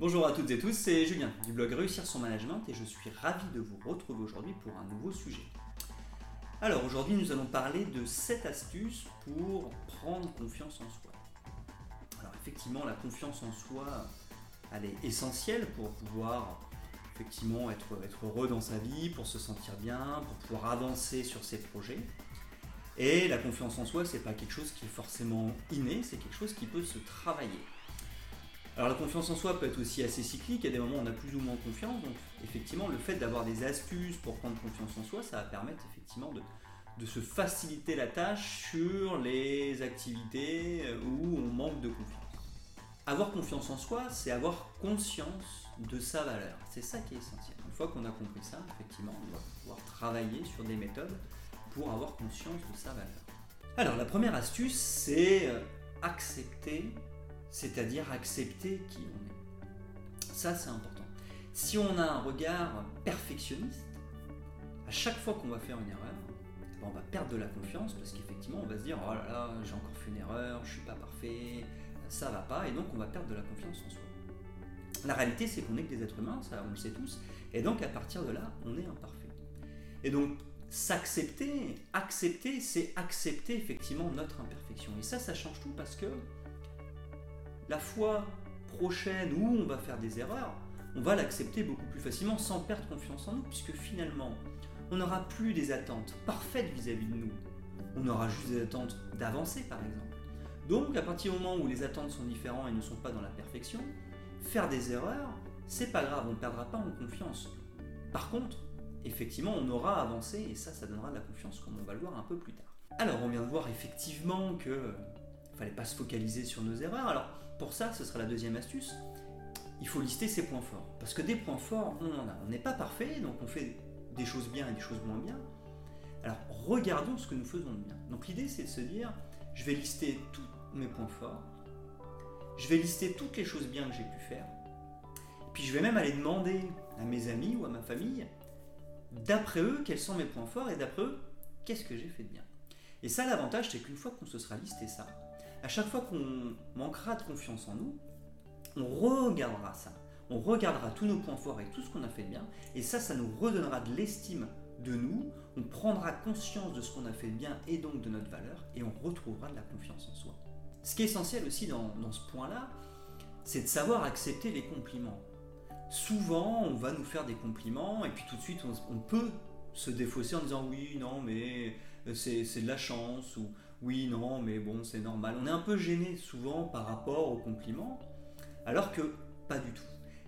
Bonjour à toutes et tous, c'est Julien du blog Réussir son management et je suis ravi de vous retrouver aujourd'hui pour un nouveau sujet. Alors aujourd'hui nous allons parler de 7 astuces pour prendre confiance en soi. Alors effectivement la confiance en soi elle est essentielle pour pouvoir effectivement être, être heureux dans sa vie, pour se sentir bien, pour pouvoir avancer sur ses projets. Et la confiance en soi, c'est pas quelque chose qui est forcément inné, c'est quelque chose qui peut se travailler. Alors la confiance en soi peut être aussi assez cyclique, il y a des moments où on a plus ou moins confiance, donc effectivement le fait d'avoir des astuces pour prendre confiance en soi, ça va permettre effectivement de, de se faciliter la tâche sur les activités où on manque de confiance. Avoir confiance en soi, c'est avoir conscience de sa valeur. C'est ça qui est essentiel. Une fois qu'on a compris ça, effectivement, on va pouvoir travailler sur des méthodes pour avoir conscience de sa valeur. Alors la première astuce, c'est euh, accepter c'est-à-dire accepter qui on est. Ça, c'est important. Si on a un regard perfectionniste, à chaque fois qu'on va faire une erreur, ben, on va perdre de la confiance parce qu'effectivement, on va se dire Oh là là, j'ai encore fait une erreur, je suis pas parfait, ça va pas, et donc on va perdre de la confiance en soi. La réalité, c'est qu'on est que des êtres humains, ça on le sait tous, et donc à partir de là, on est imparfait. Et donc, s'accepter, accepter, c'est accepter effectivement notre imperfection. Et ça, ça change tout parce que la fois prochaine où on va faire des erreurs, on va l'accepter beaucoup plus facilement sans perdre confiance en nous, puisque finalement, on n'aura plus des attentes parfaites vis-à-vis de nous. On aura juste des attentes d'avancer, par exemple. Donc, à partir du moment où les attentes sont différentes et ne sont pas dans la perfection, faire des erreurs, c'est pas grave, on ne perdra pas en confiance. Par contre, effectivement, on aura avancé et ça, ça donnera de la confiance, comme on va le voir un peu plus tard. Alors, on vient de voir effectivement que fallait pas se focaliser sur nos erreurs. Alors, pour ça, ce sera la deuxième astuce. Il faut lister ses points forts. Parce que des points forts, on en a. On n'est pas parfait, donc on fait des choses bien et des choses moins bien. Alors, regardons ce que nous faisons de bien. Donc, l'idée, c'est de se dire, je vais lister tous mes points forts. Je vais lister toutes les choses bien que j'ai pu faire. Puis, je vais même aller demander à mes amis ou à ma famille, d'après eux, quels sont mes points forts et d'après eux, qu'est-ce que j'ai fait de bien. Et ça, l'avantage, c'est qu'une fois qu'on se sera listé ça, à chaque fois qu'on manquera de confiance en nous, on regardera ça. On regardera tous nos points forts et tout ce qu'on a fait de bien. Et ça, ça nous redonnera de l'estime de nous. On prendra conscience de ce qu'on a fait de bien et donc de notre valeur. Et on retrouvera de la confiance en soi. Ce qui est essentiel aussi dans, ce point-là, c'est de savoir accepter les compliments. Souvent, on va nous faire des compliments et puis tout de suite, on, peut se défausser en disant oui, non, mais c'est de la chance ou oui, non, mais bon, c'est normal. On est un peu gêné souvent par rapport aux compliments, alors que pas du tout.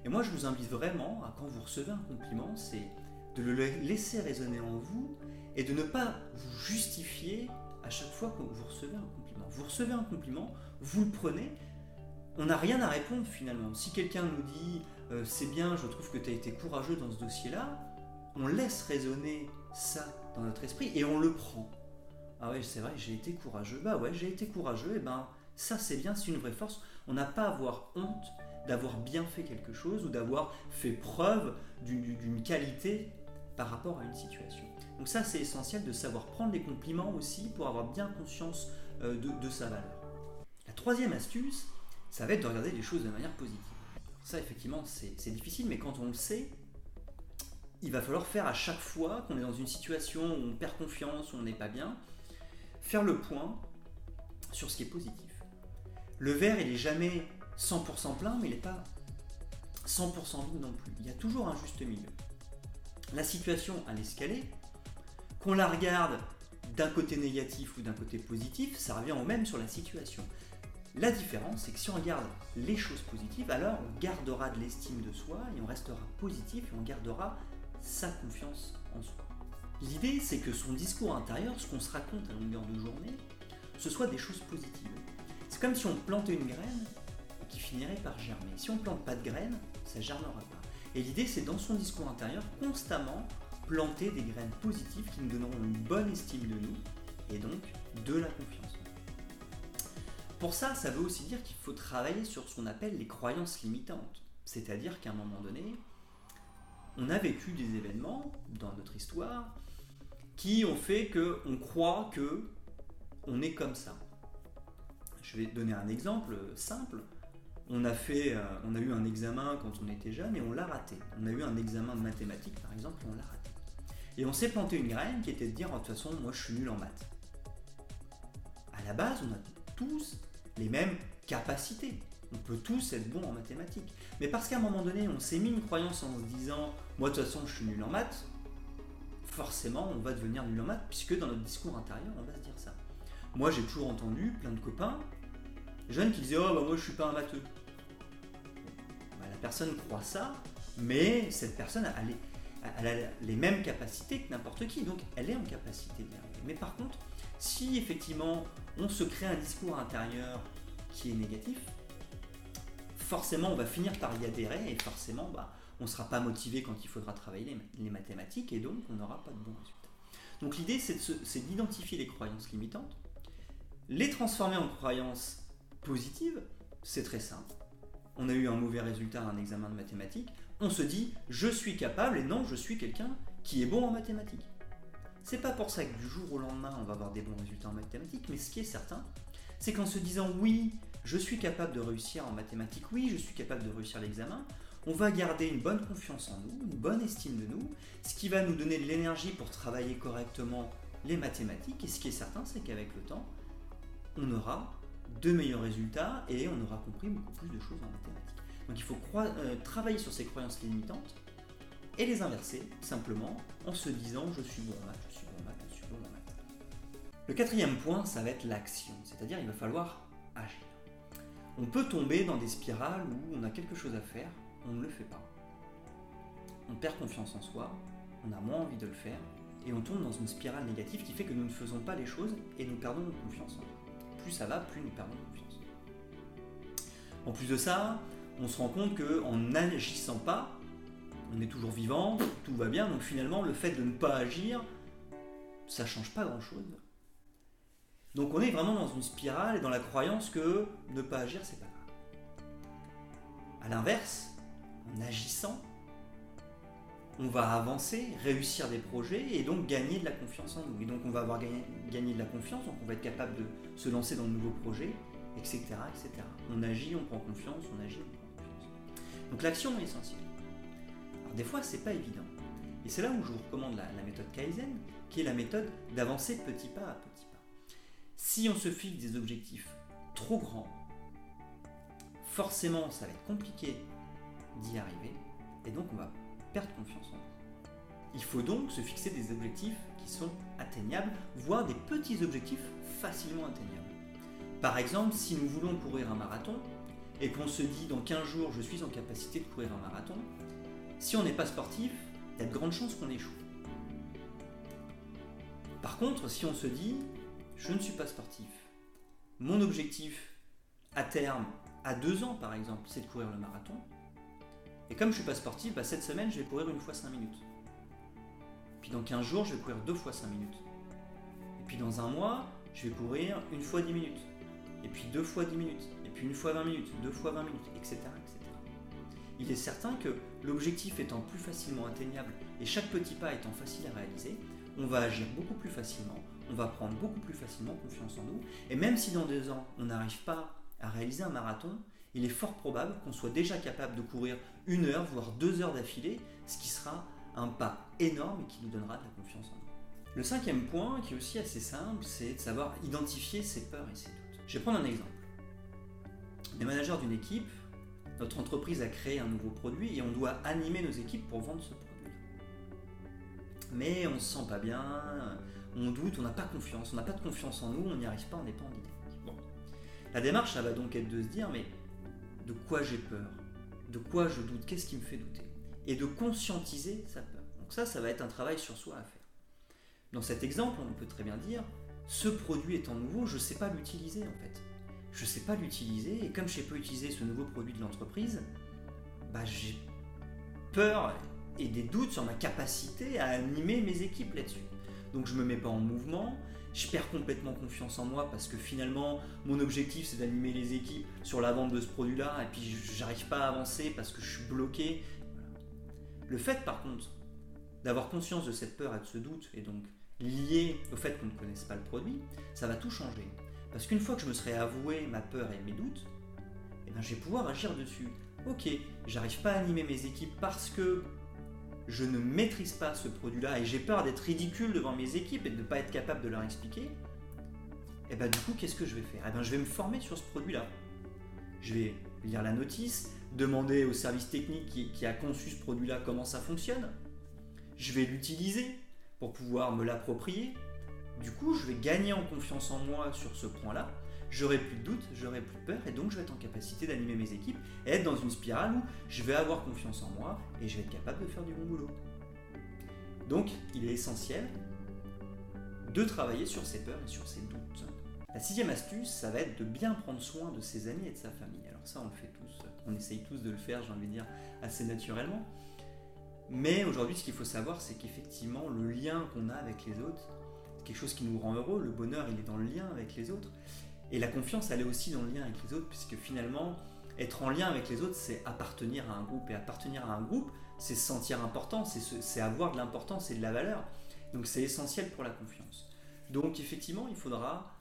Et moi, je vous invite vraiment à quand vous recevez un compliment, c'est de le laisser résonner en vous et de ne pas vous justifier à chaque fois que vous recevez un compliment. Vous recevez un compliment, vous le prenez, on n'a rien à répondre finalement. Si quelqu'un nous dit euh, c'est bien, je trouve que tu as été courageux dans ce dossier-là, on laisse résonner ça dans notre esprit et on le prend. Ah ouais, c'est vrai, j'ai été courageux. Bah ouais, j'ai été courageux, et ben ça c'est bien, c'est une vraie force. On n'a pas à avoir honte d'avoir bien fait quelque chose ou d'avoir fait preuve d'une qualité par rapport à une situation. Donc ça c'est essentiel de savoir prendre les compliments aussi pour avoir bien conscience euh, de, de sa valeur. La troisième astuce, ça va être de regarder les choses de manière positive. Ça effectivement c'est difficile, mais quand on le sait, il va falloir faire à chaque fois qu'on est dans une situation où on perd confiance, où on n'est pas bien, faire le point sur ce qui est positif. Le verre, il n'est jamais 100% plein, mais il n'est pas 100% vide non plus. Il y a toujours un juste milieu. La situation à l'escalier, qu'on la regarde d'un côté négatif ou d'un côté positif, ça revient au même sur la situation. La différence, c'est que si on regarde les choses positives, alors on gardera de l'estime de soi et on restera positif et on gardera sa confiance en soi. L'idée, c'est que son discours intérieur, ce qu'on se raconte à longueur de journée, ce soit des choses positives. C'est comme si on plantait une graine qui finirait par germer. Si on ne plante pas de graines, ça ne germera pas. Et l'idée, c'est dans son discours intérieur, constamment planter des graines positives qui nous donneront une bonne estime de nous et donc de la confiance. Pour ça, ça veut aussi dire qu'il faut travailler sur ce qu'on appelle les croyances limitantes. C'est-à-dire qu'à un moment donné, on a vécu des événements dans notre histoire qui ont fait qu'on croit que on est comme ça. Je vais donner un exemple simple. on a, fait, euh, on a eu un examen quand on était jeune et on l'a raté. On a eu un examen de mathématiques par exemple et on l'a raté. Et on s'est planté une graine qui était de dire de toute façon moi je suis nul en maths. À la base on a tous les mêmes capacités. On peut tous être bons en mathématiques. Mais parce qu'à un moment donné on s'est mis une croyance en se disant moi de toute façon je suis nul en maths, forcément on va devenir nul en maths puisque dans notre discours intérieur on va se dire ça. Moi j'ai toujours entendu plein de copains jeunes qui disaient oh bah moi je suis pas un matheux personne croit ça, mais cette personne a les, les mêmes capacités que n'importe qui, donc elle est en capacité d'y arriver. Mais par contre, si effectivement on se crée un discours intérieur qui est négatif, forcément on va finir par y adhérer et forcément bah, on ne sera pas motivé quand il faudra travailler les, mathématiques et donc on n'aura pas de bons résultats. Donc l'idée c'est d'identifier les croyances limitantes, les transformer en croyances positives, c'est très simple on a eu un mauvais résultat à un examen de mathématiques, on se dit je suis capable et non, je suis quelqu'un qui est bon en mathématiques. C'est pas pour ça que du jour au lendemain on va avoir des bons résultats en mathématiques, mais ce qui est certain, c'est qu'en se disant oui, je suis capable de réussir en mathématiques, oui, je suis capable de réussir l'examen, on va garder une bonne confiance en nous, une bonne estime de nous, ce qui va nous donner de l'énergie pour travailler correctement les mathématiques, et ce qui est certain, c'est qu'avec le temps, on aura de meilleurs résultats et on aura compris beaucoup plus de choses en mathématiques. Donc il faut euh, travailler sur ces croyances limitantes et les inverser simplement en se disant je suis bon en maths, je suis bon en maths, je suis bon en maths. Le quatrième point, ça va être l'action, c'est-à-dire il va falloir agir. On peut tomber dans des spirales où on a quelque chose à faire, on ne le fait pas. On perd confiance en soi, on a moins envie de le faire, et on tombe dans une spirale négative qui fait que nous ne faisons pas les choses et nous perdons notre confiance en nous plus ça va, plus nous perdons confiance. En plus de ça, on se rend compte qu'en n'agissant pas, on est toujours vivant, tout va bien, donc finalement le fait de ne pas agir, ça change pas grand-chose. Donc on est vraiment dans une spirale et dans la croyance que ne pas agir, c'est pas grave. A l'inverse, en agissant, on va avancer, réussir des projets et donc gagner de la confiance en nous. Et donc on va avoir gagné, de la confiance, donc on va être capable de se lancer dans de nouveaux projets, etc. etc. On agit, on prend confiance, on agit, on prend confiance. Donc l'action est essentielle. Alors des fois c'est pas évident. Et c'est là où je vous recommande la, la méthode Kaizen, qui est la méthode d'avancer petit pas à petit pas. Si on se fixe des objectifs trop grands, forcément ça va être compliqué d'y arriver, et donc on va perdre confiance en nous. Il faut donc se fixer des objectifs qui sont atteignables, voire des petits objectifs facilement atteignables. Par exemple, si nous voulons courir un marathon et qu'on se dit dans 15 jours je suis en capacité de courir un marathon, si on n'est pas sportif, il y a de grandes chances qu'on échoue. Par contre, si on se dit je ne suis pas sportif, mon objectif à terme, à deux ans par exemple, c'est de courir le marathon, et comme je suis pas sportif, bah, cette semaine, je vais courir une fois 5 minutes. Puis dans 15 jours, je vais courir deux fois 5 minutes. Et puis dans un mois, je vais courir une fois 10 minutes. Et puis deux fois 10 minutes. Et puis une fois 20 minutes, deux fois 20 minutes, etc. etc. Il est certain que l'objectif étant plus facilement atteignable et chaque petit pas étant facile à réaliser, on va agir beaucoup plus facilement, on va prendre beaucoup plus facilement confiance en nous. Et même si dans deux ans, on n'arrive pas à réaliser un marathon, il est fort probable qu'on soit déjà capable de courir une heure, voire deux heures d'affilée, ce qui sera un pas énorme et qui nous donnera de la confiance en nous. Le cinquième point, qui est aussi assez simple, c'est de savoir identifier ses peurs et ses doutes. Je vais prendre un exemple. Les managers d'une équipe, notre entreprise a créé un nouveau produit et on doit animer nos équipes pour vendre ce produit. Mais on se sent pas bien, on doute, on n'a pas confiance, on n'a pas de confiance en nous, on n'y arrive pas, on n'est pas en. Bon. La démarche, ça va donc être de se dire, mais de quoi j'ai peur, de quoi je doute, qu'est-ce qui me fait douter, et de conscientiser sa peur. Donc ça, ça va être un travail sur soi à faire. Dans cet exemple, on peut très bien dire, ce produit étant nouveau, je ne sais pas l'utiliser en fait. Je ne sais pas l'utiliser, et comme je ne sais pas utiliser ce nouveau produit de l'entreprise, bah, j'ai peur et des doutes sur ma capacité à animer mes équipes là-dessus. Donc je ne me mets pas en mouvement, je perds complètement confiance en moi parce que finalement mon objectif c'est d'animer les équipes sur la vente de ce produit là et puis j'arrive pas à avancer parce que je suis bloqué. Le fait par contre d'avoir conscience de cette peur et de ce doute et donc lié au fait qu'on ne connaisse pas le produit, ça va tout changer. Parce qu'une fois que je me serai avoué ma peur et mes doutes, eh ben, je vais pouvoir agir dessus. Ok, j'arrive pas à animer mes équipes parce que je ne maîtrise pas ce produit-là et j'ai peur d'être ridicule devant mes équipes et de ne pas être capable de leur expliquer. Et eh ben du coup, qu'est-ce que je vais faire? Eh ben, je vais me former sur ce produit-là. Je vais lire la notice, demander au service technique qui a conçu ce produit-là comment ça fonctionne. Je vais l'utiliser pour pouvoir me l'approprier. Du coup, je vais gagner en confiance en moi sur ce point-là j'aurai plus de doute, j'aurai plus peur, et donc je vais être en capacité d'animer mes équipes et être dans une spirale où je vais avoir confiance en moi et je vais être capable de faire du bon boulot. Donc, il est essentiel de travailler sur ses peurs et sur ses doutes. La sixième astuce, ça va être de bien prendre soin de ses amis et de sa famille. Alors ça, on le fait tous, on essaye tous de le faire, j'ai envie de dire, assez naturellement. Mais aujourd'hui, ce qu'il faut savoir, c'est qu'effectivement, le lien qu'on a avec les autres, c'est quelque chose qui nous rend heureux. Le bonheur, il est dans le lien avec les autres. Et la confiance, elle est aussi dans le lien avec les autres, puisque finalement, être en lien avec les autres, c'est appartenir à un groupe. Et appartenir à un groupe, c'est se sentir important, c'est avoir de l'importance et de la valeur. Donc c'est essentiel pour la confiance. Donc effectivement, il faudra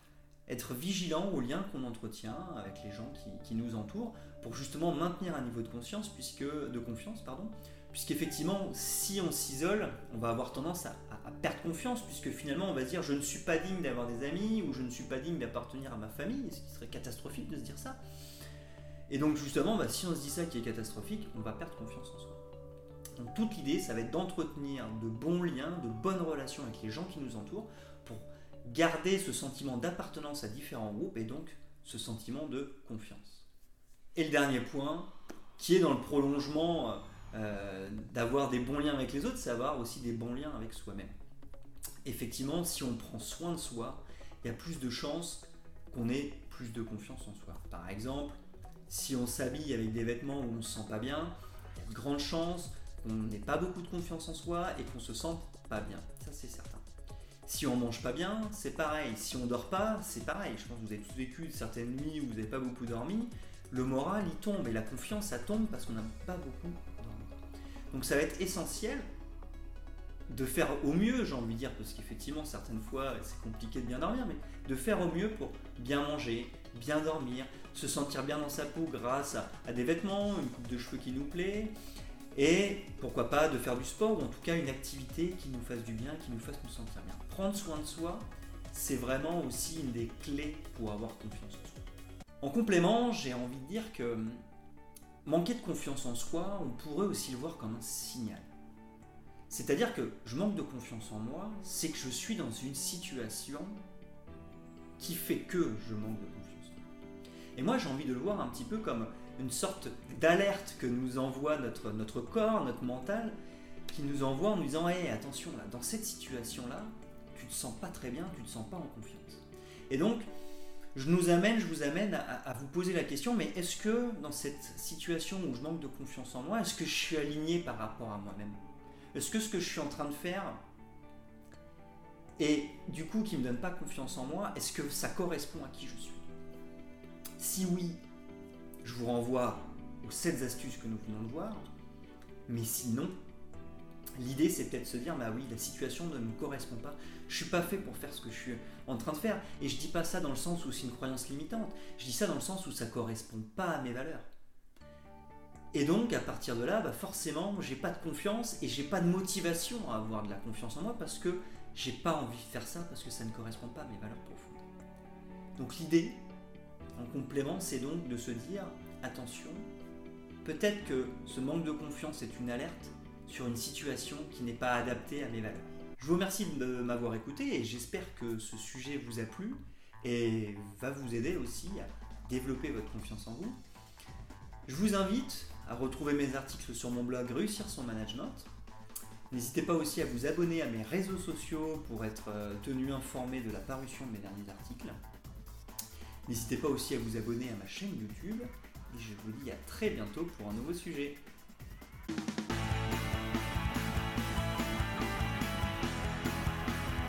être vigilant aux liens qu'on entretient avec les gens qui, nous entourent pour justement maintenir un niveau de conscience, puisque, de confiance, pardon, puisqu'effectivement, si on s'isole, on va avoir tendance à, perdre confiance, puisque finalement, on va se dire je ne suis pas digne d'avoir des amis, ou je ne suis pas digne d'appartenir à ma famille, ce qui serait catastrophique de se dire ça. Et donc, justement, bah, si on se dit ça qui est catastrophique, on va perdre confiance en soi. Donc, toute l'idée, ça va être d'entretenir de bons liens, de bonnes relations avec les gens qui nous entourent, pour garder ce sentiment d'appartenance à différents groupes, et donc ce sentiment de confiance. Et le dernier point, qui est dans le prolongement euh, d'avoir des bons liens avec les autres, c'est avoir aussi des bons liens avec soi-même. Effectivement, si on prend soin de soi, il y a plus de chances qu'on ait plus de confiance en soi. Par exemple, si on s'habille avec des vêtements où on ne se sent pas bien, il y a de grandes chances qu'on n'ait pas beaucoup de confiance en soi et qu'on se sente pas bien. Ça, c'est certain. Si on mange pas bien, c'est pareil. Si on dort pas, c'est pareil. Je pense que vous avez tous vécu certaines nuits où vous n'avez pas beaucoup dormi. Le moral, il tombe et la confiance, ça tombe parce qu'on n'a pas beaucoup donc ça va être essentiel de faire au mieux, j'ai envie de dire, parce qu'effectivement, certaines fois, c'est compliqué de bien dormir, mais de faire au mieux pour bien manger, bien dormir, se sentir bien dans sa peau grâce à, des vêtements, une coupe de cheveux qui nous plaît, et pourquoi pas de faire du sport, ou en tout cas une activité qui nous fasse du bien, qui nous fasse nous sentir bien. Prendre soin de soi, c'est vraiment aussi une des clés pour avoir confiance en soi. En complément, j'ai envie de dire que manquer de confiance en soi, on pourrait aussi le voir comme un signal. C'est-à-dire que je manque de confiance en moi, c'est que je suis dans une situation qui fait que je manque de confiance. Et moi, j'ai envie de le voir un petit peu comme une sorte d'alerte que nous envoie notre, notre corps, notre mental, qui nous envoie en nous disant Hé, attention, là, dans cette situation-là, tu te sens pas très bien, tu te sens pas en confiance. Et donc, je nous amène, je vous amène à, vous poser la question, mais est-ce que dans cette situation où je manque de confiance en moi, est-ce que je suis aligné par rapport à moi-même? Est-ce que ce que je suis en train de faire et du coup qui ne me donne pas confiance en moi, est-ce que ça correspond à qui je suis? Si oui, je vous renvoie aux 7 astuces que nous venons de voir, mais sinon, L'idée, c'est peut-être de se dire, bah oui, la situation ne me correspond pas. Je suis pas fait pour faire ce que je suis en train de faire. Et je dis pas ça dans le sens où c'est une croyance limitante. Je dis ça dans le sens où ça correspond pas à mes valeurs. Et donc, à partir de là, bah forcément, j'ai pas de confiance et j'ai pas de motivation à avoir de la confiance en moi parce que j'ai pas envie de faire ça parce que ça ne correspond pas à mes valeurs profondes. Donc, l'idée, en complément, c'est donc de se dire, attention, peut-être que ce manque de confiance est une alerte sur une situation qui n'est pas adaptée à mes valeurs. Je vous remercie de m'avoir écouté et j'espère que ce sujet vous a plu et va vous aider aussi à développer votre confiance en vous. Je vous invite à retrouver mes articles sur mon blog Réussir son management. N'hésitez pas aussi à vous abonner à mes réseaux sociaux pour être euh, tenu informé de la parution de mes derniers articles. N'hésitez pas aussi à vous abonner à ma chaîne YouTube et je vous dis à très bientôt pour un nouveau sujet.